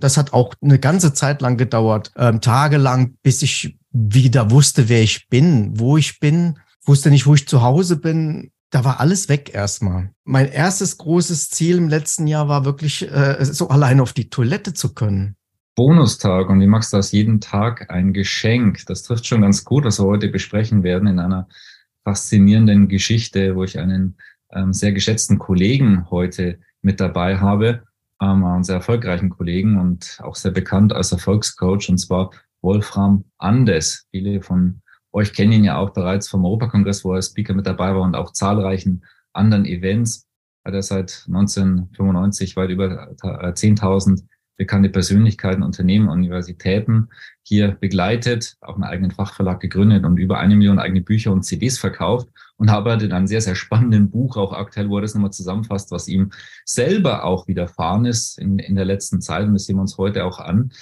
Das hat auch eine ganze Zeit lang gedauert, ähm, tagelang, bis ich wieder wusste, wer ich bin, wo ich bin, wusste nicht, wo ich zu Hause bin. Da war alles weg erstmal. Mein erstes großes Ziel im letzten Jahr war wirklich, äh, so allein auf die Toilette zu können. Bonustag und wie machst du das jeden Tag ein Geschenk? Das trifft schon ganz gut, was wir heute besprechen werden in einer faszinierenden Geschichte, wo ich einen ähm, sehr geschätzten Kollegen heute mit dabei habe ähm, einen sehr erfolgreichen Kollegen und auch sehr bekannt als Erfolgscoach, und zwar Wolfram Andes. Viele von euch kennen ihn ja auch bereits vom Europakongress, wo er Speaker mit dabei war und auch zahlreichen anderen Events. Hat er seit 1995 weit über 10.000 bekannte Persönlichkeiten, Unternehmen, Universitäten hier begleitet, auch einen eigenen Fachverlag gegründet und über eine Million eigene Bücher und CDs verkauft und arbeitet in einem sehr, sehr spannenden Buch auch aktuell, wo er das nochmal zusammenfasst, was ihm selber auch widerfahren ist in, in der letzten Zeit und das sehen wir uns heute auch an.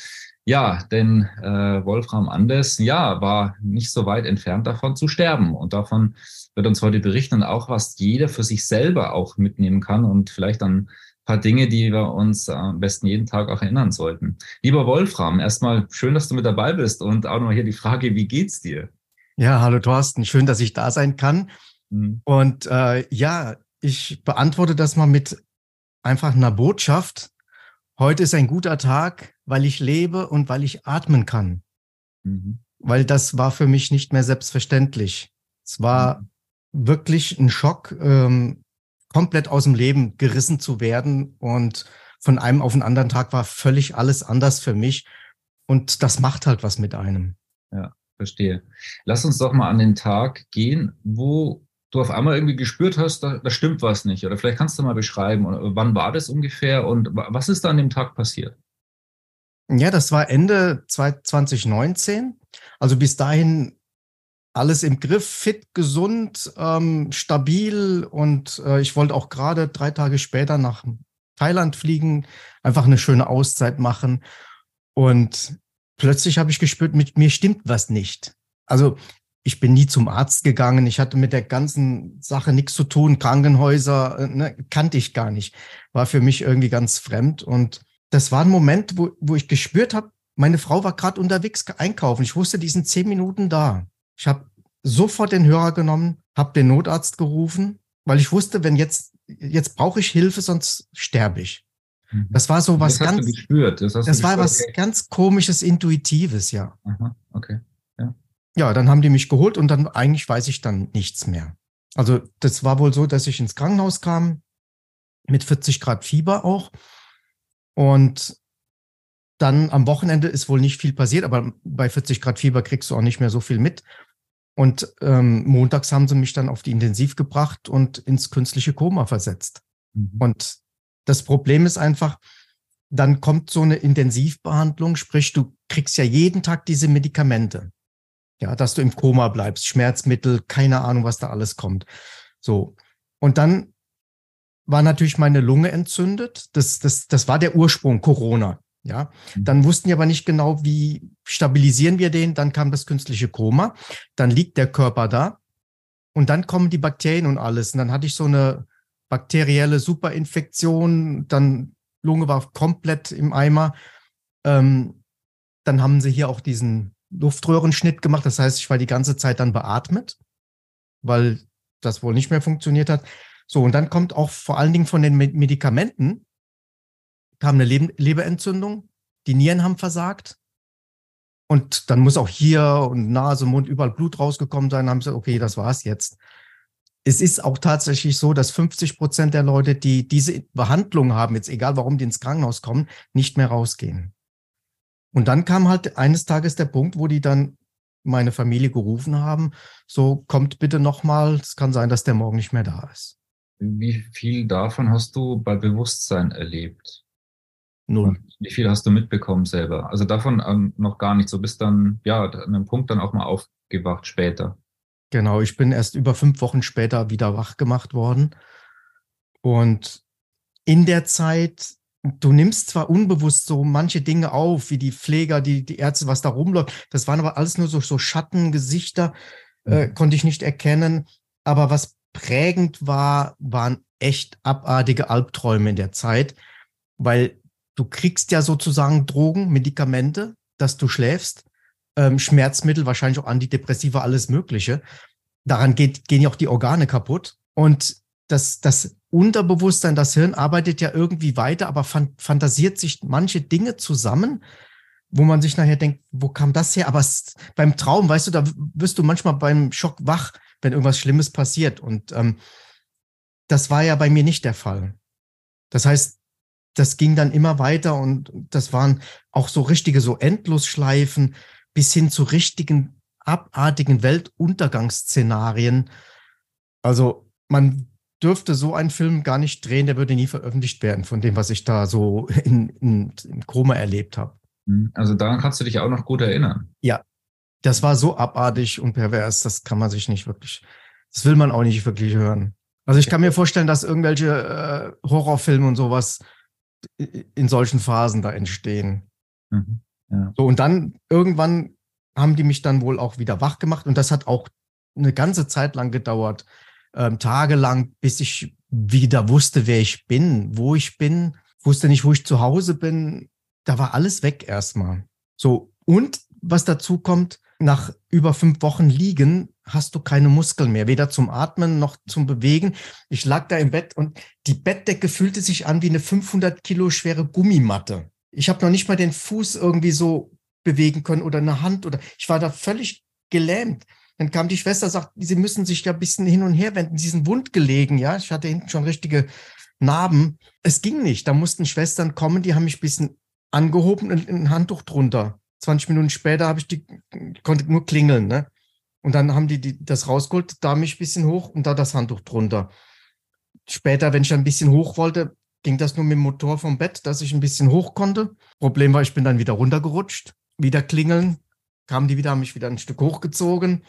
Ja, denn äh, Wolfram Anders, ja, war nicht so weit entfernt davon zu sterben. Und davon wird uns heute berichten und auch, was jeder für sich selber auch mitnehmen kann und vielleicht dann paar Dinge, die wir uns am besten jeden Tag auch erinnern sollten. Lieber Wolfram, erstmal schön, dass du mit dabei bist und auch nochmal hier die Frage, wie geht's dir? Ja, hallo Thorsten, schön, dass ich da sein kann. Mhm. Und äh, ja, ich beantworte das mal mit einfach einer Botschaft. Heute ist ein guter Tag, weil ich lebe und weil ich atmen kann. Mhm. Weil das war für mich nicht mehr selbstverständlich. Es war mhm. wirklich ein Schock. Ähm, komplett aus dem Leben gerissen zu werden und von einem auf den anderen Tag war völlig alles anders für mich. Und das macht halt was mit einem. Ja, verstehe. Lass uns doch mal an den Tag gehen, wo du auf einmal irgendwie gespürt hast, da, da stimmt was nicht. Oder vielleicht kannst du mal beschreiben, wann war das ungefähr und was ist da an dem Tag passiert? Ja, das war Ende 2019. Also bis dahin alles im Griff, fit, gesund, ähm, stabil und äh, ich wollte auch gerade drei Tage später nach Thailand fliegen, einfach eine schöne Auszeit machen und plötzlich habe ich gespürt, mit mir stimmt was nicht. Also ich bin nie zum Arzt gegangen, ich hatte mit der ganzen Sache nichts zu tun, Krankenhäuser äh, ne, kannte ich gar nicht, war für mich irgendwie ganz fremd und das war ein Moment, wo, wo ich gespürt habe, meine Frau war gerade unterwegs einkaufen. Ich wusste, die sind zehn Minuten da. Ich habe sofort den Hörer genommen, habe den Notarzt gerufen, weil ich wusste, wenn jetzt, jetzt brauche ich Hilfe, sonst sterbe ich. Mhm. Das war so was das ganz. Das, das war was okay. ganz komisches, intuitives, ja. Aha, okay. Ja. ja, dann haben die mich geholt und dann eigentlich weiß ich dann nichts mehr. Also das war wohl so, dass ich ins Krankenhaus kam mit 40 Grad Fieber auch und dann am Wochenende ist wohl nicht viel passiert, aber bei 40 Grad Fieber kriegst du auch nicht mehr so viel mit. Und ähm, montags haben sie mich dann auf die Intensiv gebracht und ins künstliche Koma versetzt. Mhm. Und das Problem ist einfach, dann kommt so eine Intensivbehandlung, sprich, du kriegst ja jeden Tag diese Medikamente. Ja, dass du im Koma bleibst, Schmerzmittel, keine Ahnung, was da alles kommt. So. Und dann war natürlich meine Lunge entzündet. Das, das, das war der Ursprung Corona. Ja, mhm. dann wussten die aber nicht genau, wie stabilisieren wir den. Dann kam das künstliche Koma. Dann liegt der Körper da und dann kommen die Bakterien und alles. Und dann hatte ich so eine bakterielle Superinfektion. Dann Lunge war komplett im Eimer. Ähm, dann haben sie hier auch diesen Luftröhrenschnitt gemacht. Das heißt, ich war die ganze Zeit dann beatmet, weil das wohl nicht mehr funktioniert hat. So, und dann kommt auch vor allen Dingen von den Medikamenten, kam eine Leberentzündung, die Nieren haben versagt. Und dann muss auch hier und Nase, Mund überall Blut rausgekommen sein. Dann haben sie, okay, das war's jetzt. Es ist auch tatsächlich so, dass 50 Prozent der Leute, die diese Behandlung haben, jetzt egal warum die ins Krankenhaus kommen, nicht mehr rausgehen. Und dann kam halt eines Tages der Punkt, wo die dann meine Familie gerufen haben, so kommt bitte nochmal, es kann sein, dass der morgen nicht mehr da ist. Wie viel davon hast du bei Bewusstsein erlebt? Null. Wie viel hast du mitbekommen selber? Also davon ähm, noch gar nicht. So bis dann, ja, an einem Punkt dann auch mal aufgewacht später. Genau, ich bin erst über fünf Wochen später wieder wach gemacht worden. Und in der Zeit, du nimmst zwar unbewusst so manche Dinge auf, wie die Pfleger, die, die Ärzte, was da rumläuft. Das waren aber alles nur so, so Schattengesichter, äh, mhm. konnte ich nicht erkennen. Aber was prägend war, waren echt abartige Albträume in der Zeit, weil du kriegst ja sozusagen Drogen, Medikamente, dass du schläfst, ähm, Schmerzmittel, wahrscheinlich auch Antidepressiva, alles Mögliche. Daran geht, gehen ja auch die Organe kaputt. Und das, das Unterbewusstsein, das Hirn arbeitet ja irgendwie weiter, aber fan fantasiert sich manche Dinge zusammen, wo man sich nachher denkt, wo kam das her? Aber beim Traum, weißt du, da wirst du manchmal beim Schock wach, wenn irgendwas Schlimmes passiert. Und ähm, das war ja bei mir nicht der Fall. Das heißt, das ging dann immer weiter und das waren auch so richtige, so Endlosschleifen bis hin zu richtigen, abartigen Weltuntergangsszenarien. Also man dürfte so einen Film gar nicht drehen, der würde nie veröffentlicht werden, von dem, was ich da so in, in, in Koma erlebt habe. Hm, also daran kannst du dich auch noch gut erinnern. Ja, das war so abartig und pervers, das kann man sich nicht wirklich, das will man auch nicht wirklich hören. Also ich kann mir vorstellen, dass irgendwelche äh, Horrorfilme und sowas in solchen Phasen da entstehen. Mhm, ja. So, und dann irgendwann haben die mich dann wohl auch wieder wach gemacht und das hat auch eine ganze Zeit lang gedauert, ähm, tagelang, bis ich wieder wusste, wer ich bin, wo ich bin, wusste nicht, wo ich zu Hause bin. Da war alles weg erstmal. So, und was dazu kommt, nach über fünf Wochen liegen hast du keine Muskeln mehr, weder zum Atmen noch zum Bewegen. Ich lag da im Bett und die Bettdecke fühlte sich an wie eine 500 Kilo schwere Gummimatte. Ich habe noch nicht mal den Fuß irgendwie so bewegen können oder eine Hand oder ich war da völlig gelähmt. Dann kam die Schwester, sagt, sie müssen sich ja ein bisschen hin und her wenden. Sie sind wund gelegen, ja. Ich hatte hinten schon richtige Narben. Es ging nicht. Da mussten Schwestern kommen, die haben mich ein bisschen angehoben und ein Handtuch drunter. 20 Minuten später habe ich die, konnte nur klingeln, ne? Und dann haben die, die das rausgeholt, da mich ein bisschen hoch und da das Handtuch drunter. Später, wenn ich ein bisschen hoch wollte, ging das nur mit dem Motor vom Bett, dass ich ein bisschen hoch konnte. Problem war, ich bin dann wieder runtergerutscht, wieder klingeln, kamen die wieder, haben mich wieder ein Stück hochgezogen.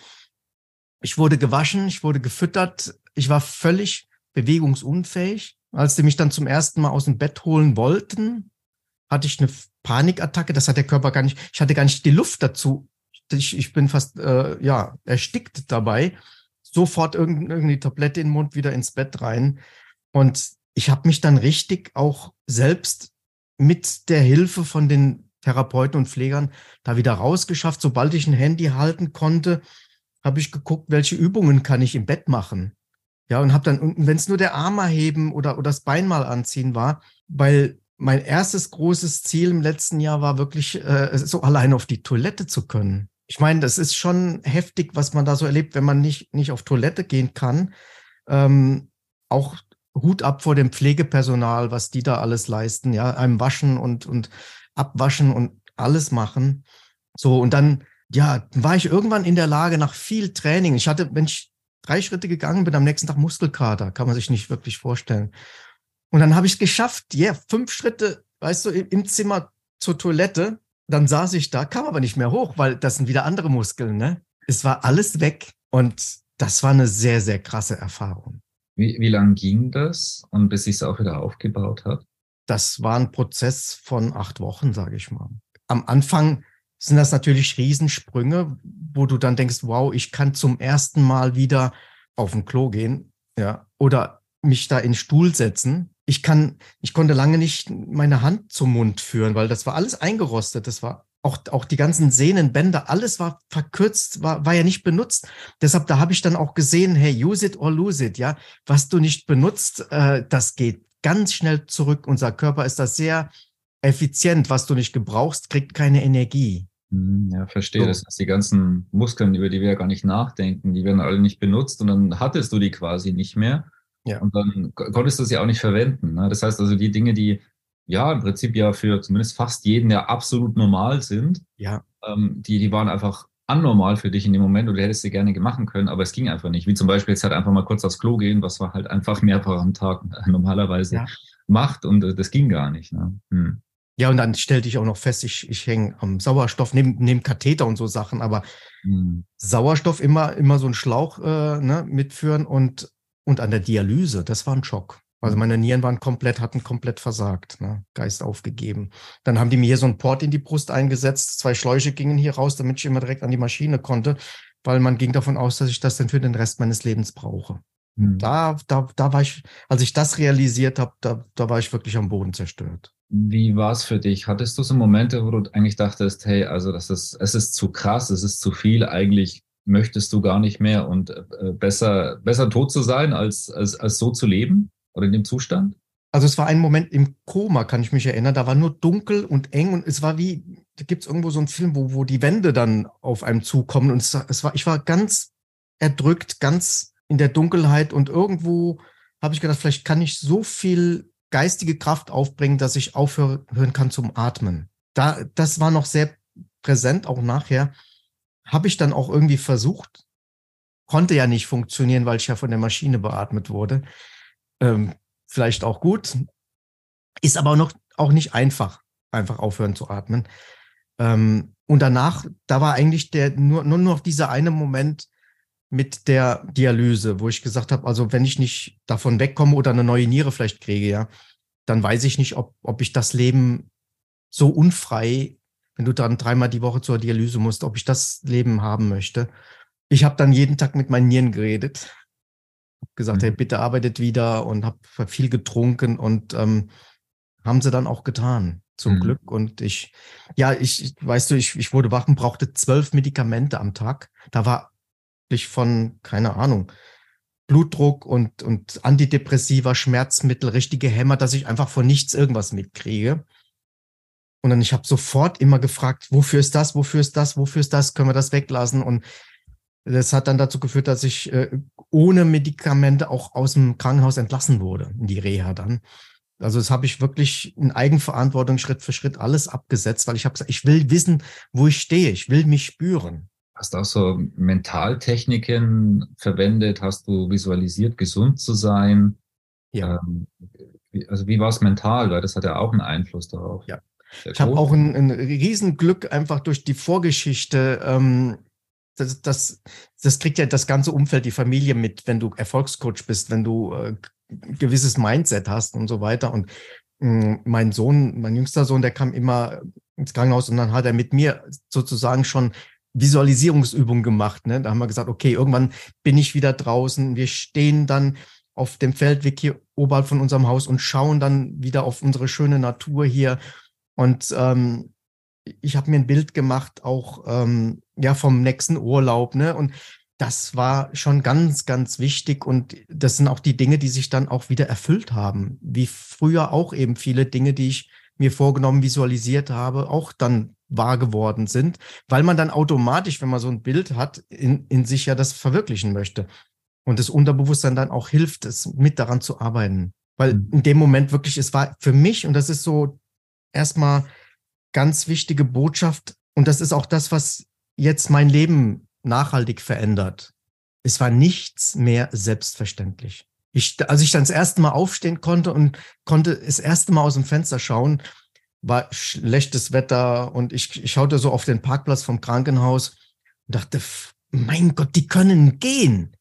Ich wurde gewaschen, ich wurde gefüttert, ich war völlig bewegungsunfähig. Als die mich dann zum ersten Mal aus dem Bett holen wollten, hatte ich eine Panikattacke. Das hat der Körper gar nicht, ich hatte gar nicht die Luft dazu. Ich, ich bin fast, äh, ja, erstickt dabei. Sofort irgendeine Tablette in den Mund, wieder ins Bett rein. Und ich habe mich dann richtig auch selbst mit der Hilfe von den Therapeuten und Pflegern da wieder rausgeschafft. Sobald ich ein Handy halten konnte, habe ich geguckt, welche Übungen kann ich im Bett machen. Ja, und habe dann, wenn es nur der Arm mal heben oder, oder das Bein mal anziehen war, weil mein erstes großes Ziel im letzten Jahr war wirklich, äh, so allein auf die Toilette zu können. Ich meine, das ist schon heftig, was man da so erlebt, wenn man nicht, nicht auf Toilette gehen kann. Ähm, auch Hut ab vor dem Pflegepersonal, was die da alles leisten, ja, einem waschen und, und abwaschen und alles machen. So, und dann, ja, war ich irgendwann in der Lage, nach viel Training, ich hatte, wenn ich drei Schritte gegangen bin, am nächsten Tag Muskelkater, kann man sich nicht wirklich vorstellen. Und dann habe ich es geschafft, ja, yeah, fünf Schritte, weißt du, im Zimmer zur Toilette. Dann saß ich da, kam aber nicht mehr hoch, weil das sind wieder andere Muskeln, ne? Es war alles weg und das war eine sehr, sehr krasse Erfahrung. Wie, wie lang ging das und bis sich es auch wieder aufgebaut hat? Das war ein Prozess von acht Wochen, sage ich mal. Am Anfang sind das natürlich Riesensprünge, wo du dann denkst, wow, ich kann zum ersten Mal wieder auf ein Klo gehen, ja, oder mich da in den Stuhl setzen ich kann, ich konnte lange nicht meine Hand zum Mund führen, weil das war alles eingerostet. Das war auch, auch die ganzen Sehnen, Bänder, alles war verkürzt, war, war ja nicht benutzt. Deshalb, da habe ich dann auch gesehen, hey, use it or lose it, ja. Was du nicht benutzt, äh, das geht ganz schnell zurück. Unser Körper ist da sehr effizient. Was du nicht gebrauchst, kriegt keine Energie. Mhm, ja, verstehe. So. Das heißt, die ganzen Muskeln, über die wir ja gar nicht nachdenken, die werden alle nicht benutzt und dann hattest du die quasi nicht mehr. Ja. Und dann konntest du sie auch nicht verwenden. Ne? Das heißt also, die Dinge, die ja im Prinzip ja für zumindest fast jeden ja absolut normal sind, ja. Ähm, die, die waren einfach anormal für dich in dem Moment und du hättest sie gerne machen können, aber es ging einfach nicht. Wie zum Beispiel jetzt halt einfach mal kurz aufs Klo gehen, was man halt einfach mehrfach am Tag normalerweise ja. macht und äh, das ging gar nicht. Ne? Hm. Ja, und dann stellte ich auch noch fest, ich, ich hänge am Sauerstoff, neben, neben Katheter und so Sachen, aber mhm. Sauerstoff immer, immer so einen Schlauch äh, ne, mitführen und, und an der Dialyse, das war ein Schock. Also meine Nieren waren komplett, hatten komplett versagt, ne? Geist aufgegeben. Dann haben die mir hier so einen Port in die Brust eingesetzt, zwei Schläuche gingen hier raus, damit ich immer direkt an die Maschine konnte, weil man ging davon aus, dass ich das dann für den Rest meines Lebens brauche. Mhm. Da, da, da war ich, als ich das realisiert habe, da, da war ich wirklich am Boden zerstört. Wie war es für dich? Hattest du so Momente, wo du eigentlich dachtest, hey, also das ist, es ist zu krass, es ist zu viel, eigentlich möchtest du gar nicht mehr und äh, besser, besser tot zu sein, als, als, als so zu leben oder in dem Zustand? Also es war ein Moment im Koma, kann ich mich erinnern. Da war nur dunkel und eng und es war wie, da gibt es irgendwo so einen Film, wo, wo die Wände dann auf einem zukommen und es, es war, ich war ganz erdrückt, ganz in der Dunkelheit und irgendwo habe ich gedacht, vielleicht kann ich so viel geistige Kraft aufbringen, dass ich aufhören kann zum Atmen. Da, das war noch sehr präsent, auch nachher. Habe ich dann auch irgendwie versucht, konnte ja nicht funktionieren, weil ich ja von der Maschine beatmet wurde. Ähm, vielleicht auch gut, ist aber noch auch nicht einfach, einfach aufhören zu atmen. Ähm, und danach, da war eigentlich der nur, nur noch dieser eine Moment, mit der Dialyse, wo ich gesagt habe, also wenn ich nicht davon wegkomme oder eine neue Niere vielleicht kriege, ja, dann weiß ich nicht, ob, ob ich das Leben so unfrei, wenn du dann dreimal die Woche zur Dialyse musst, ob ich das Leben haben möchte. Ich habe dann jeden Tag mit meinen Nieren geredet, hab gesagt, mhm. hey, bitte arbeitet wieder und habe viel getrunken und ähm, haben sie dann auch getan, zum mhm. Glück. Und ich, ja, ich, weißt du, ich, ich wurde wach und brauchte zwölf Medikamente am Tag. Da war wirklich von, keine Ahnung, Blutdruck und, und Antidepressiva, Schmerzmittel, richtige Hämmer, dass ich einfach von nichts irgendwas mitkriege. Und dann, ich habe sofort immer gefragt, wofür ist das, wofür ist das, wofür ist das, können wir das weglassen? Und das hat dann dazu geführt, dass ich äh, ohne Medikamente auch aus dem Krankenhaus entlassen wurde, in die Reha dann. Also das habe ich wirklich in Eigenverantwortung Schritt für Schritt alles abgesetzt, weil ich habe gesagt, ich will wissen, wo ich stehe, ich will mich spüren. Hast du auch so Mentaltechniken verwendet? Hast du visualisiert, gesund zu sein? Ja. Ähm, also wie war es mental? Weil das hat ja auch einen Einfluss darauf. Ja. Ich habe auch ein, ein Riesenglück einfach durch die Vorgeschichte. Ähm, das, das, das kriegt ja das ganze Umfeld, die Familie mit, wenn du Erfolgscoach bist, wenn du äh, gewisses Mindset hast und so weiter. Und mh, mm, mein Sohn, mein jüngster Sohn, der kam immer ins Krankenhaus und dann hat er mit mir sozusagen schon Visualisierungsübung gemacht. Ne? Da haben wir gesagt, okay, irgendwann bin ich wieder draußen. Wir stehen dann auf dem Feldweg hier oberhalb von unserem Haus und schauen dann wieder auf unsere schöne Natur hier. Und ähm, ich habe mir ein Bild gemacht, auch ähm, ja vom nächsten Urlaub. Ne? Und das war schon ganz, ganz wichtig. Und das sind auch die Dinge, die sich dann auch wieder erfüllt haben. Wie früher auch eben viele Dinge, die ich mir vorgenommen, visualisiert habe, auch dann wahr geworden sind, weil man dann automatisch, wenn man so ein Bild hat, in, in sich ja das verwirklichen möchte. Und das Unterbewusstsein dann auch hilft, es mit daran zu arbeiten. Weil mhm. in dem Moment wirklich, es war für mich, und das ist so erstmal ganz wichtige Botschaft, und das ist auch das, was jetzt mein Leben nachhaltig verändert. Es war nichts mehr selbstverständlich. Ich, als ich dann das erste Mal aufstehen konnte und konnte das erste Mal aus dem Fenster schauen, war schlechtes Wetter und ich, ich schaute so auf den Parkplatz vom Krankenhaus und dachte, mein Gott, die können gehen.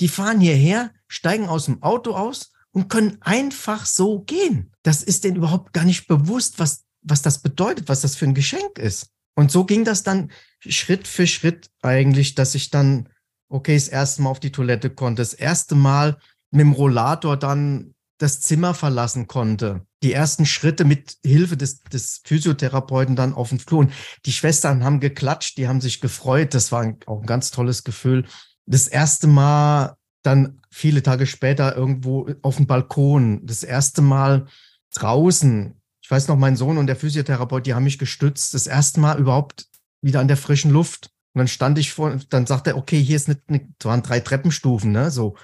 Die fahren hierher, steigen aus dem Auto aus und können einfach so gehen. Das ist denen überhaupt gar nicht bewusst, was, was das bedeutet, was das für ein Geschenk ist. Und so ging das dann Schritt für Schritt eigentlich, dass ich dann, okay, das erste Mal auf die Toilette konnte, das erste Mal mit dem Rollator dann das Zimmer verlassen konnte. Die ersten Schritte mit Hilfe des, des Physiotherapeuten dann auf den Flur. Und die Schwestern haben geklatscht, die haben sich gefreut. Das war auch ein ganz tolles Gefühl. Das erste Mal dann viele Tage später irgendwo auf dem Balkon. Das erste Mal draußen. Ich weiß noch, mein Sohn und der Physiotherapeut, die haben mich gestützt. Das erste Mal überhaupt wieder an der frischen Luft. Und dann stand ich vor, dann sagte er, okay, hier ist eine, eine waren drei Treppenstufen, ne, so.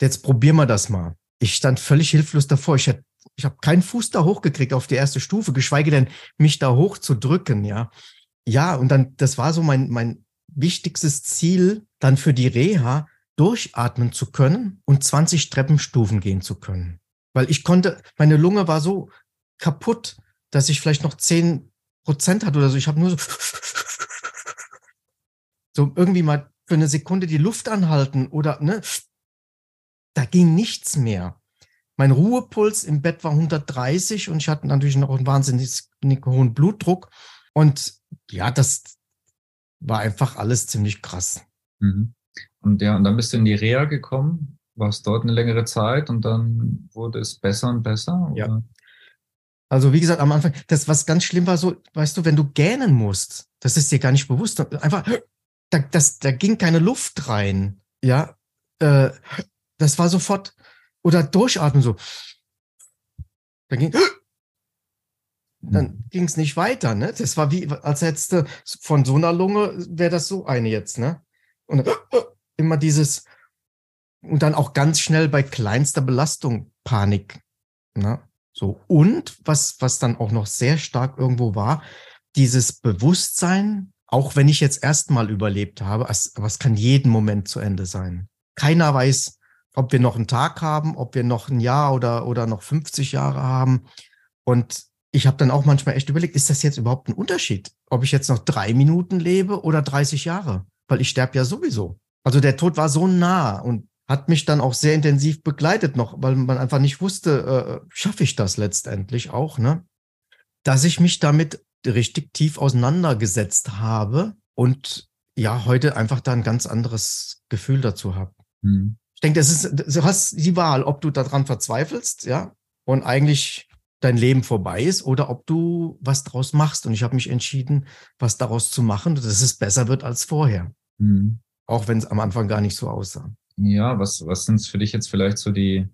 Jetzt probieren wir das mal ich stand völlig hilflos davor. Ich, ich habe keinen Fuß da hochgekriegt auf die erste Stufe, geschweige denn mich da hoch zu drücken, ja. Ja, und dann, das war so mein, mein wichtigstes Ziel, dann für die Reha durchatmen zu können und 20 Treppenstufen gehen zu können. Weil ich konnte, meine Lunge war so kaputt. dass ich vielleicht noch zehn Prozent hatte oder so. Ich habe nur so, so irgendwie mal für eine Sekunde die Luft anhalten oder, ne? Da ging nichts mehr. Mein Ruhepuls im Bett war 130 und ich hatte natürlich noch einen wahnsinnig hohen Blutdruck. Und ja, das war einfach alles ziemlich krass. Mhm. Und ja, und dann bist du in die Reha gekommen, warst dort eine längere Zeit und dann wurde es besser und besser? Oder? Ja. Also wie gesagt, am Anfang, das, was ganz schlimm war, so, weißt du, wenn du gähnen musst, das ist dir gar nicht bewusst. Einfach, da, das, da ging keine Luft rein. Ja, äh, das war sofort, oder durchatmen so. Da ging, dann ging es nicht weiter, ne? Das war wie, als hättest du von so einer Lunge, wäre das so eine jetzt, ne? Und immer dieses, und dann auch ganz schnell bei kleinster Belastung Panik, ne? So. Und was, was dann auch noch sehr stark irgendwo war, dieses Bewusstsein, auch wenn ich jetzt erstmal überlebt habe, was kann jeden Moment zu Ende sein. Keiner weiß, ob wir noch einen Tag haben, ob wir noch ein Jahr oder, oder noch 50 Jahre haben. Und ich habe dann auch manchmal echt überlegt, ist das jetzt überhaupt ein Unterschied, ob ich jetzt noch drei Minuten lebe oder 30 Jahre? Weil ich sterbe ja sowieso. Also der Tod war so nah und hat mich dann auch sehr intensiv begleitet noch, weil man einfach nicht wusste, äh, schaffe ich das letztendlich auch, ne? Dass ich mich damit richtig tief auseinandergesetzt habe und ja, heute einfach da ein ganz anderes Gefühl dazu habe. Mhm. Ich denke, das ist, du hast die Wahl, ob du daran verzweifelst, ja, und eigentlich dein Leben vorbei ist oder ob du was draus machst. Und ich habe mich entschieden, was daraus zu machen, dass es besser wird als vorher. Mhm. Auch wenn es am Anfang gar nicht so aussah. Ja, was, was sind für dich jetzt vielleicht so die,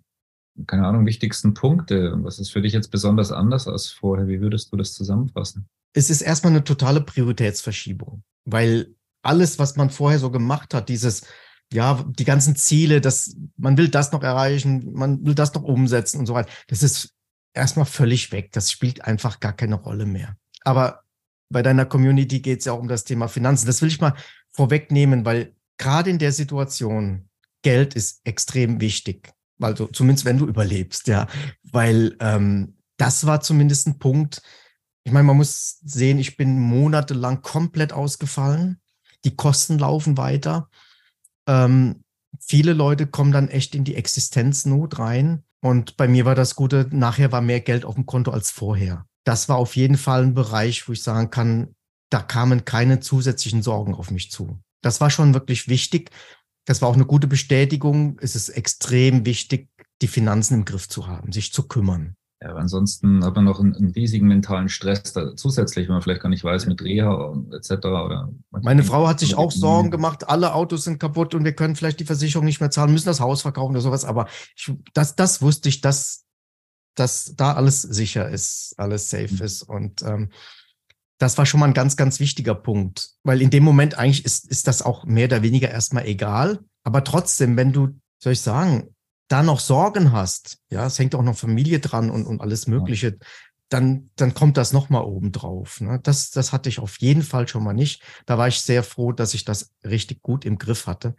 keine Ahnung, wichtigsten Punkte? Was ist für dich jetzt besonders anders als vorher? Wie würdest du das zusammenfassen? Es ist erstmal eine totale Prioritätsverschiebung, weil alles, was man vorher so gemacht hat, dieses, ja, die ganzen Ziele, das, man will das noch erreichen, man will das noch umsetzen und so weiter, das ist erstmal völlig weg. Das spielt einfach gar keine Rolle mehr. Aber bei deiner Community geht es ja auch um das Thema Finanzen. Das will ich mal vorwegnehmen, weil gerade in der Situation, Geld ist extrem wichtig. Also zumindest wenn du überlebst, ja. Weil ähm, das war zumindest ein Punkt. Ich meine, man muss sehen, ich bin monatelang komplett ausgefallen. Die Kosten laufen weiter. Ähm, viele Leute kommen dann echt in die Existenznot rein. Und bei mir war das Gute, nachher war mehr Geld auf dem Konto als vorher. Das war auf jeden Fall ein Bereich, wo ich sagen kann, da kamen keine zusätzlichen Sorgen auf mich zu. Das war schon wirklich wichtig. Das war auch eine gute Bestätigung. Es ist extrem wichtig, die Finanzen im Griff zu haben, sich zu kümmern. Ja, ansonsten hat man noch einen, einen riesigen mentalen Stress da, zusätzlich, wenn man vielleicht gar nicht weiß mit Reha etc. Oder Meine Frau hat sich auch Sorgen gemacht, alle Autos sind kaputt und wir können vielleicht die Versicherung nicht mehr zahlen, müssen das Haus verkaufen oder sowas. Aber ich, das, das wusste ich, dass, dass da alles sicher ist, alles safe mhm. ist. Und ähm, das war schon mal ein ganz, ganz wichtiger Punkt. Weil in dem Moment eigentlich ist, ist das auch mehr oder weniger erstmal egal. Aber trotzdem, wenn du, soll ich sagen, da noch Sorgen hast, ja, es hängt auch noch Familie dran und, und alles Mögliche, dann, dann kommt das nochmal oben drauf. Ne? Das, das hatte ich auf jeden Fall schon mal nicht. Da war ich sehr froh, dass ich das richtig gut im Griff hatte.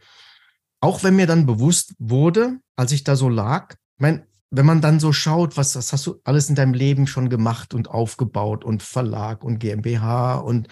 Auch wenn mir dann bewusst wurde, als ich da so lag, mein, wenn man dann so schaut, was, was hast du alles in deinem Leben schon gemacht und aufgebaut und Verlag und GmbH und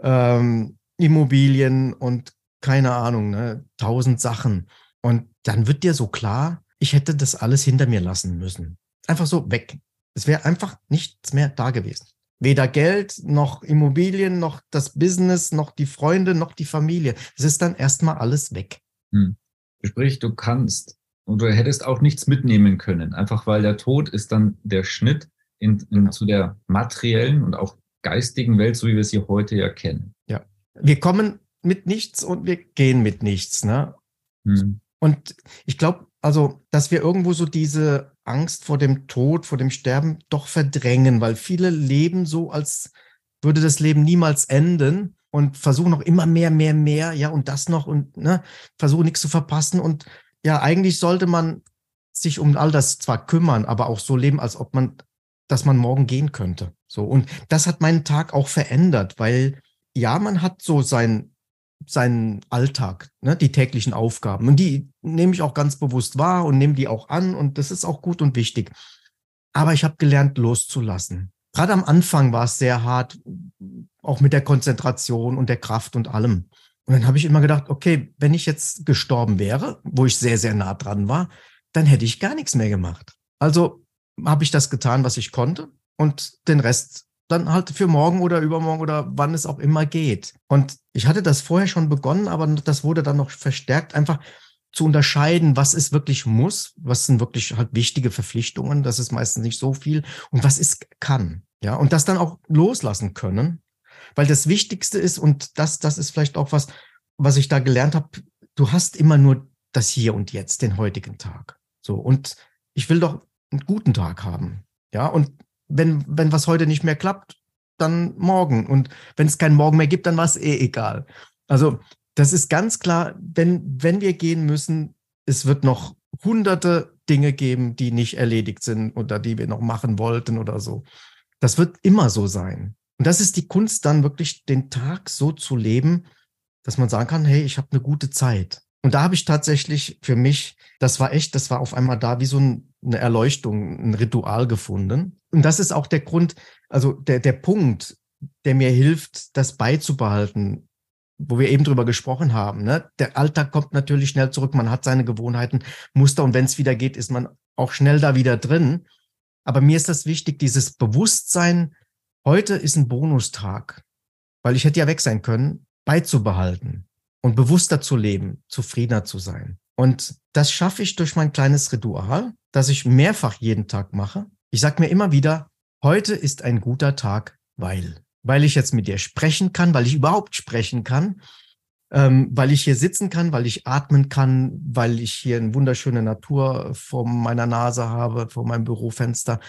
ähm, Immobilien und keine Ahnung, ne, tausend Sachen. Und dann wird dir so klar, ich hätte das alles hinter mir lassen müssen. Einfach so weg. Es wäre einfach nichts mehr da gewesen. Weder Geld, noch Immobilien, noch das Business, noch die Freunde, noch die Familie. Es ist dann erstmal alles weg. Hm. Sprich, du kannst und du hättest auch nichts mitnehmen können, einfach weil der Tod ist dann der Schnitt in, in, genau. zu der materiellen und auch geistigen Welt, so wie wir sie heute ja kennen. Ja. Wir kommen mit nichts und wir gehen mit nichts. Ne? Hm. Und ich glaube, also, dass wir irgendwo so diese Angst vor dem Tod, vor dem Sterben doch verdrängen, weil viele leben so, als würde das Leben niemals enden und versuchen noch immer mehr, mehr, mehr, ja, und das noch und ne, versuchen nichts zu verpassen. Und ja, eigentlich sollte man sich um all das zwar kümmern, aber auch so leben, als ob man, dass man morgen gehen könnte. So. Und das hat meinen Tag auch verändert, weil ja, man hat so sein seinen Alltag, ne, die täglichen Aufgaben. Und die nehme ich auch ganz bewusst wahr und nehme die auch an und das ist auch gut und wichtig. Aber ich habe gelernt, loszulassen. gerade am Anfang war es sehr hart, auch mit der Konzentration und der Kraft und allem. Und dann habe ich immer gedacht, okay, wenn ich jetzt gestorben wäre, wo ich sehr, sehr nah dran war, dann hätte ich gar nichts mehr gemacht. Also habe ich das getan, was ich konnte und den Rest dann halt für morgen oder übermorgen oder wann es auch immer geht. Und ich hatte das vorher schon begonnen, aber das wurde dann noch verstärkt, einfach zu unterscheiden, was ist wirklich muss, was sind wirklich halt wichtige Verpflichtungen, das ist meistens nicht so viel und was ist kann. Ja, und das dann auch loslassen können, weil das Wichtigste ist und das, das ist vielleicht auch was, was ich da gelernt habe. Du hast immer nur das Hier und Jetzt, den heutigen Tag. So. Und ich will doch einen guten Tag haben. Ja, und wenn, wenn was heute nicht mehr klappt, dann morgen. Und wenn es keinen Morgen mehr gibt, dann war es eh egal. Also das ist ganz klar, wenn, wenn wir gehen müssen, es wird noch hunderte Dinge geben, die nicht erledigt sind oder die wir noch machen wollten oder so. Das wird immer so sein. Und das ist die Kunst, dann wirklich den Tag so zu leben, dass man sagen kann, hey, ich habe eine gute Zeit. Und da habe ich tatsächlich für mich, das war echt, das war auf einmal da wie so eine Erleuchtung, ein Ritual gefunden. Und das ist auch der Grund, also der, der Punkt, der mir hilft, das beizubehalten, wo wir eben drüber gesprochen haben. Ne? Der Alltag kommt natürlich schnell zurück, man hat seine Gewohnheiten, Muster und wenn es wieder geht, ist man auch schnell da wieder drin. Aber mir ist das wichtig, dieses Bewusstsein, heute ist ein Bonustag, weil ich hätte ja weg sein können, beizubehalten und bewusster zu leben, zufriedener zu sein. Und das schaffe ich durch mein kleines Ritual, das ich mehrfach jeden Tag mache. Ich sage mir immer wieder, heute ist ein guter Tag, weil weil ich jetzt mit dir sprechen kann, weil ich überhaupt sprechen kann, ähm, weil ich hier sitzen kann, weil ich atmen kann, weil ich hier eine wunderschöne Natur vor meiner Nase habe, vor meinem Bürofenster.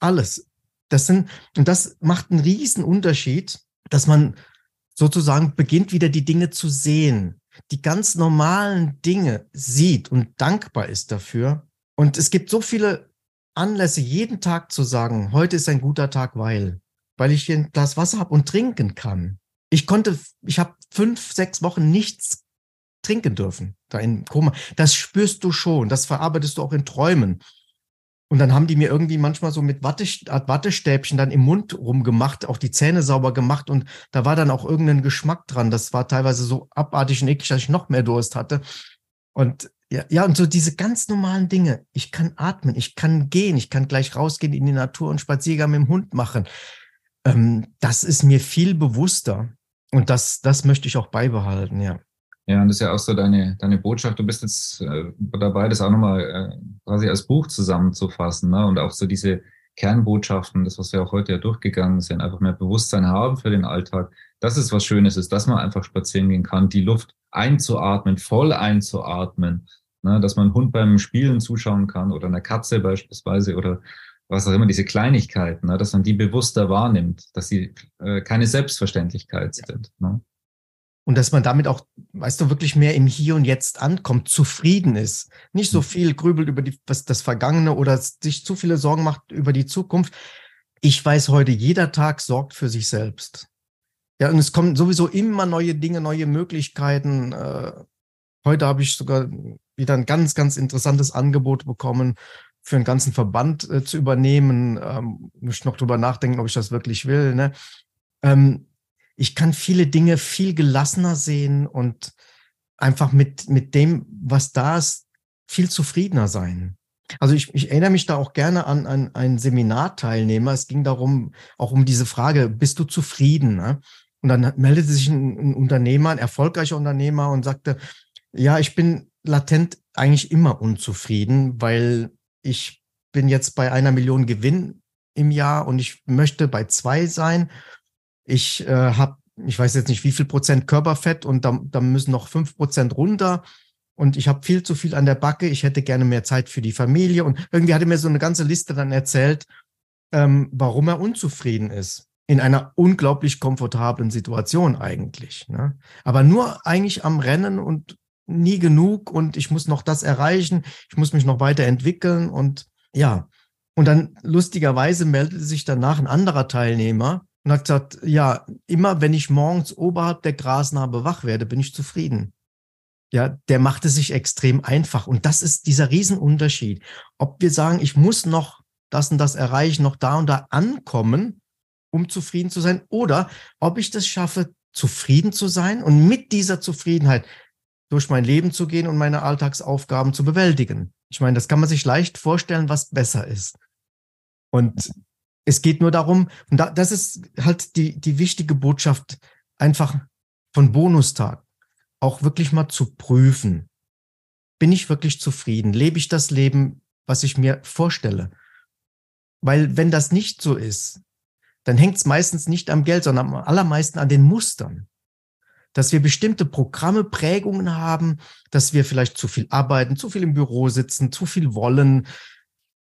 Alles. Das sind, und das macht einen riesen Unterschied, dass man sozusagen beginnt wieder die Dinge zu sehen, die ganz normalen Dinge sieht und dankbar ist dafür. Und es gibt so viele Anlässe, jeden Tag zu sagen, heute ist ein guter Tag, weil weil ich hier ein Glas Wasser habe und trinken kann. Ich konnte, ich habe fünf, sechs Wochen nichts trinken dürfen, da in Koma. Das spürst du schon, das verarbeitest du auch in Träumen. Und dann haben die mir irgendwie manchmal so mit Watte, Wattestäbchen dann im Mund rumgemacht, auch die Zähne sauber gemacht und da war dann auch irgendein Geschmack dran. Das war teilweise so abartig und eklig, dass ich noch mehr Durst hatte. Und ja, ja, und so diese ganz normalen Dinge. Ich kann atmen, ich kann gehen, ich kann gleich rausgehen in die Natur und Spaziergang mit dem Hund machen ähm, das ist mir viel bewusster. Und das, das möchte ich auch beibehalten, ja. Ja, und das ist ja auch so deine, deine Botschaft. Du bist jetzt äh, dabei, das auch nochmal äh, quasi als Buch zusammenzufassen. Ne? Und auch so diese Kernbotschaften, das, was wir auch heute ja durchgegangen sind, einfach mehr Bewusstsein haben für den Alltag. Das ist was Schönes ist, dass man einfach spazieren gehen kann, die Luft einzuatmen, voll einzuatmen. Ne? Dass man Hund beim Spielen zuschauen kann oder einer Katze beispielsweise oder was auch immer, diese Kleinigkeiten, ne, dass man die bewusster wahrnimmt, dass sie äh, keine Selbstverständlichkeit sind. Ne? Und dass man damit auch, weißt du, wirklich mehr im Hier und Jetzt ankommt, zufrieden ist. Nicht so hm. viel grübelt über die, was das Vergangene oder sich zu viele Sorgen macht über die Zukunft. Ich weiß heute, jeder Tag sorgt für sich selbst. Ja, und es kommen sowieso immer neue Dinge, neue Möglichkeiten. Äh, heute habe ich sogar wieder ein ganz, ganz interessantes Angebot bekommen für einen ganzen Verband äh, zu übernehmen. Ähm, muss ich noch drüber nachdenken, ob ich das wirklich will. Ne? Ähm, ich kann viele Dinge viel gelassener sehen und einfach mit, mit dem, was da ist, viel zufriedener sein. Also ich, ich erinnere mich da auch gerne an, an einen Seminarteilnehmer. Es ging darum, auch um diese Frage, bist du zufrieden? Ne? Und dann meldete sich ein, ein Unternehmer, ein erfolgreicher Unternehmer und sagte, ja, ich bin latent eigentlich immer unzufrieden, weil ich bin jetzt bei einer Million Gewinn im Jahr und ich möchte bei zwei sein. Ich äh, habe, ich weiß jetzt nicht, wie viel Prozent Körperfett und da, da müssen noch fünf Prozent runter. Und ich habe viel zu viel an der Backe. Ich hätte gerne mehr Zeit für die Familie. Und irgendwie hat er mir so eine ganze Liste dann erzählt, ähm, warum er unzufrieden ist. In einer unglaublich komfortablen Situation eigentlich. Ne? Aber nur eigentlich am Rennen und nie genug und ich muss noch das erreichen, ich muss mich noch weiterentwickeln und ja. Und dann lustigerweise meldete sich danach ein anderer Teilnehmer und hat gesagt, ja, immer wenn ich morgens oberhalb der Grasnarbe wach werde, bin ich zufrieden. Ja, der machte sich extrem einfach. Und das ist dieser Riesenunterschied. Ob wir sagen, ich muss noch das und das erreichen, noch da und da ankommen, um zufrieden zu sein, oder ob ich das schaffe, zufrieden zu sein und mit dieser Zufriedenheit durch mein Leben zu gehen und meine Alltagsaufgaben zu bewältigen. Ich meine, das kann man sich leicht vorstellen, was besser ist. Und es geht nur darum, und da, das ist halt die, die wichtige Botschaft, einfach von Bonustag auch wirklich mal zu prüfen. Bin ich wirklich zufrieden? Lebe ich das Leben, was ich mir vorstelle? Weil wenn das nicht so ist, dann hängt es meistens nicht am Geld, sondern am allermeisten an den Mustern. Dass wir bestimmte Programme, Prägungen haben, dass wir vielleicht zu viel arbeiten, zu viel im Büro sitzen, zu viel wollen.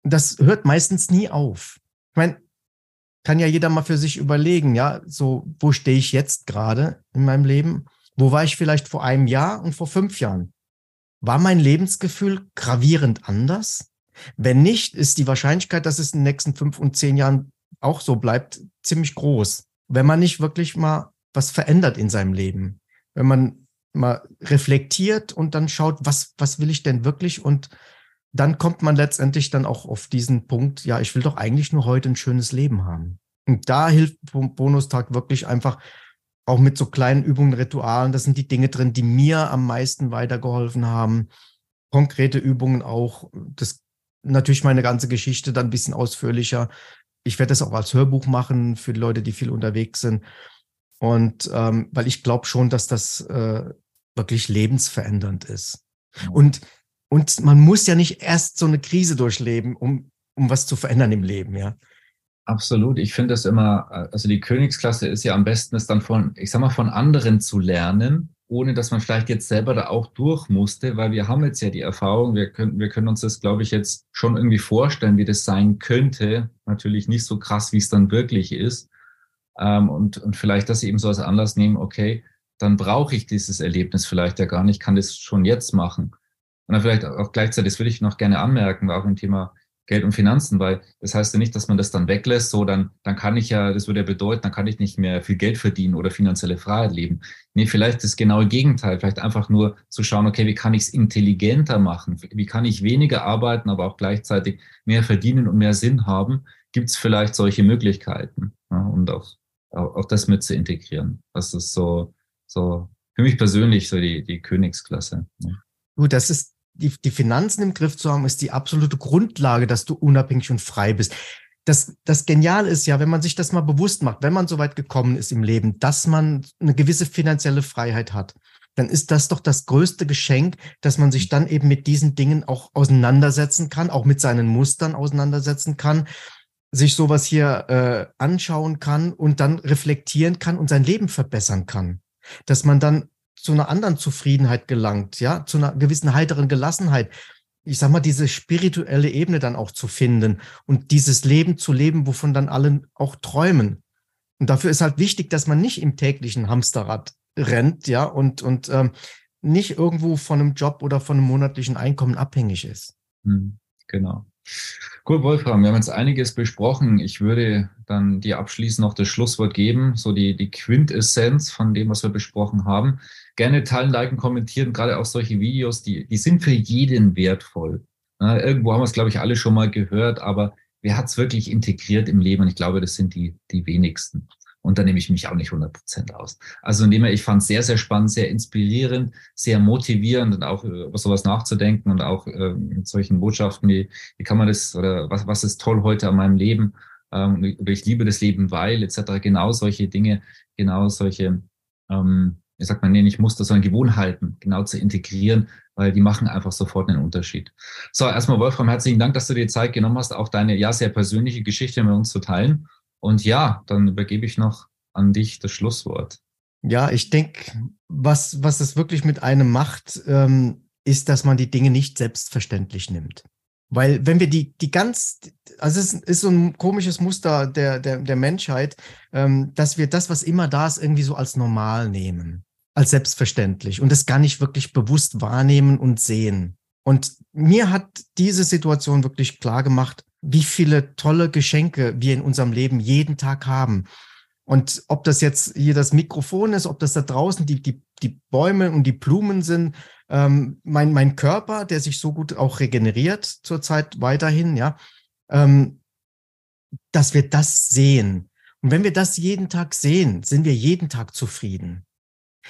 Das hört meistens nie auf. Ich meine, kann ja jeder mal für sich überlegen, ja, so, wo stehe ich jetzt gerade in meinem Leben? Wo war ich vielleicht vor einem Jahr und vor fünf Jahren? War mein Lebensgefühl gravierend anders? Wenn nicht, ist die Wahrscheinlichkeit, dass es in den nächsten fünf und zehn Jahren auch so bleibt, ziemlich groß. Wenn man nicht wirklich mal was verändert in seinem Leben. Wenn man mal reflektiert und dann schaut, was, was will ich denn wirklich? Und dann kommt man letztendlich dann auch auf diesen Punkt, ja, ich will doch eigentlich nur heute ein schönes Leben haben. Und da hilft Bonustag wirklich einfach auch mit so kleinen Übungen, Ritualen. Das sind die Dinge drin, die mir am meisten weitergeholfen haben. Konkrete Übungen auch. Das natürlich meine ganze Geschichte dann ein bisschen ausführlicher. Ich werde das auch als Hörbuch machen für die Leute, die viel unterwegs sind. Und ähm, weil ich glaube schon, dass das äh, wirklich lebensverändernd ist. Und und man muss ja nicht erst so eine Krise durchleben, um, um was zu verändern im Leben, ja. Absolut. Ich finde das immer, also die Königsklasse ist ja am besten, es dann von, ich sag mal, von anderen zu lernen, ohne dass man vielleicht jetzt selber da auch durch musste, weil wir haben jetzt ja die Erfahrung, wir können, wir können uns das, glaube ich, jetzt schon irgendwie vorstellen, wie das sein könnte. Natürlich nicht so krass, wie es dann wirklich ist. Ähm, und, und vielleicht das eben so als Anlass nehmen, okay, dann brauche ich dieses Erlebnis vielleicht ja gar nicht, kann das schon jetzt machen. Und dann vielleicht auch gleichzeitig, das würde ich noch gerne anmerken, auch ein Thema Geld und Finanzen, weil das heißt ja nicht, dass man das dann weglässt, so dann, dann kann ich ja, das würde ja bedeuten, dann kann ich nicht mehr viel Geld verdienen oder finanzielle Freiheit leben. Nee, vielleicht das genaue Gegenteil, vielleicht einfach nur zu schauen, okay, wie kann ich es intelligenter machen? Wie kann ich weniger arbeiten, aber auch gleichzeitig mehr verdienen und mehr Sinn haben? Gibt es vielleicht solche Möglichkeiten? Ja, und auch, auch, auch das mit zu integrieren. Das ist so, so für mich persönlich so die, die Königsklasse. Ja. Gut, das ist die, die Finanzen im Griff zu haben, ist die absolute Grundlage, dass du unabhängig und frei bist. Das, das Genial ist ja, wenn man sich das mal bewusst macht, wenn man so weit gekommen ist im Leben, dass man eine gewisse finanzielle Freiheit hat, dann ist das doch das größte Geschenk, dass man sich dann eben mit diesen Dingen auch auseinandersetzen kann, auch mit seinen Mustern auseinandersetzen kann, sich sowas hier äh, anschauen kann und dann reflektieren kann und sein Leben verbessern kann. Dass man dann zu einer anderen Zufriedenheit gelangt, ja, zu einer gewissen heiteren Gelassenheit. Ich sag mal, diese spirituelle Ebene dann auch zu finden und dieses Leben zu leben, wovon dann alle auch träumen. Und dafür ist halt wichtig, dass man nicht im täglichen Hamsterrad rennt, ja, und, und ähm, nicht irgendwo von einem Job oder von einem monatlichen Einkommen abhängig ist. Hm, genau. Gut, Wolfram, wir haben jetzt einiges besprochen. Ich würde dann dir abschließend noch das Schlusswort geben, so die, die Quintessenz von dem, was wir besprochen haben. Gerne teilen, liken, kommentieren, gerade auch solche Videos, die, die sind für jeden wertvoll. Ja, irgendwo haben wir es, glaube ich, alle schon mal gehört, aber wer hat es wirklich integriert im Leben? Und ich glaube, das sind die, die wenigsten. Und da nehme ich mich auch nicht 100 Prozent aus. Also indem ich fand es sehr, sehr spannend, sehr inspirierend, sehr motivierend und auch über sowas nachzudenken und auch äh, mit solchen Botschaften wie, wie kann man das oder was, was ist toll heute an meinem Leben ähm, ich liebe das Leben, weil etc. Genau solche Dinge, genau solche, ähm, wie sagt man, nee, nicht Muster, sondern Gewohnheiten genau zu integrieren, weil die machen einfach sofort einen Unterschied. So, erstmal Wolfram, herzlichen Dank, dass du dir Zeit genommen hast, auch deine ja sehr persönliche Geschichte mit uns zu teilen. Und ja, dann übergebe ich noch an dich das Schlusswort. Ja, ich denke, was, was es wirklich mit einem macht, ähm, ist, dass man die Dinge nicht selbstverständlich nimmt. Weil wenn wir die, die ganz, also es ist so ein komisches Muster der, der, der Menschheit, ähm, dass wir das, was immer da ist, irgendwie so als normal nehmen, als selbstverständlich und es gar nicht wirklich bewusst wahrnehmen und sehen. Und mir hat diese Situation wirklich klar gemacht, wie viele tolle Geschenke wir in unserem Leben jeden Tag haben. Und ob das jetzt hier das Mikrofon ist, ob das da draußen die, die, die Bäume und die Blumen sind, ähm, mein, mein Körper, der sich so gut auch regeneriert zurzeit weiterhin, ja, ähm, dass wir das sehen. Und wenn wir das jeden Tag sehen, sind wir jeden Tag zufrieden.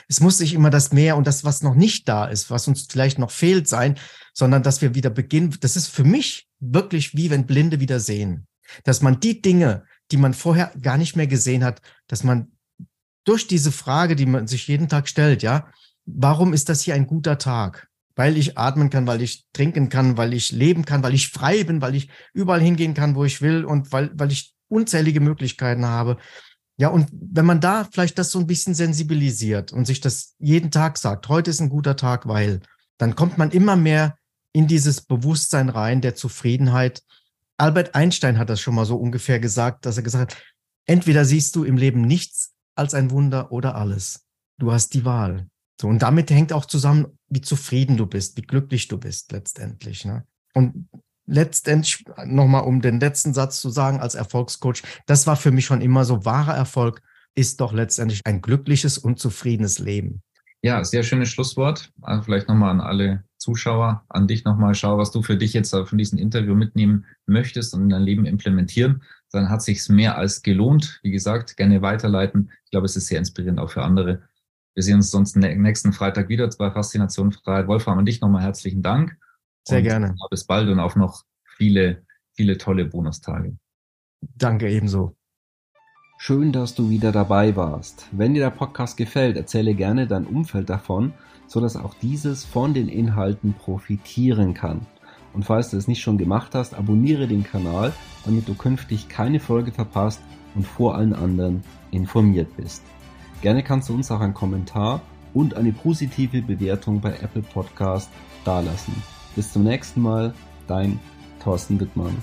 Es muss nicht immer das Mehr und das, was noch nicht da ist, was uns vielleicht noch fehlt, sein, sondern dass wir wieder beginnen. Das ist für mich wirklich wie wenn Blinde wieder sehen. Dass man die Dinge, die man vorher gar nicht mehr gesehen hat, dass man durch diese Frage, die man sich jeden Tag stellt, ja, warum ist das hier ein guter Tag? Weil ich atmen kann, weil ich trinken kann, weil ich leben kann, weil ich frei bin, weil ich überall hingehen kann, wo ich will und weil, weil ich unzählige Möglichkeiten habe. Ja, und wenn man da vielleicht das so ein bisschen sensibilisiert und sich das jeden Tag sagt, heute ist ein guter Tag, weil, dann kommt man immer mehr in dieses Bewusstsein rein der Zufriedenheit. Albert Einstein hat das schon mal so ungefähr gesagt, dass er gesagt hat, entweder siehst du im Leben nichts als ein Wunder oder alles. Du hast die Wahl. So, und damit hängt auch zusammen, wie zufrieden du bist, wie glücklich du bist letztendlich. Ne? Und letztendlich nochmal, um den letzten Satz zu sagen, als Erfolgscoach, das war für mich schon immer so, wahrer Erfolg ist doch letztendlich ein glückliches und zufriedenes Leben. Ja, sehr schönes Schlusswort. Also vielleicht nochmal an alle Zuschauer, an dich nochmal, schau, was du für dich jetzt von diesem Interview mitnehmen möchtest und in dein Leben implementieren. Dann hat sich's mehr als gelohnt. Wie gesagt, gerne weiterleiten. Ich glaube, es ist sehr inspirierend auch für andere. Wir sehen uns sonst nächsten Freitag wieder bei Faszination Freiheit. Wolfram, an dich nochmal herzlichen Dank. Sehr und gerne. Bis bald und auch noch viele, viele tolle Bonustage. Danke ebenso. Schön, dass du wieder dabei warst. Wenn dir der Podcast gefällt, erzähle gerne dein Umfeld davon, so dass auch dieses von den Inhalten profitieren kann. Und falls du es nicht schon gemacht hast, abonniere den Kanal, damit du künftig keine Folge verpasst und vor allen anderen informiert bist. Gerne kannst du uns auch einen Kommentar und eine positive Bewertung bei Apple Podcast dalassen. Bis zum nächsten Mal, dein Thorsten Wittmann.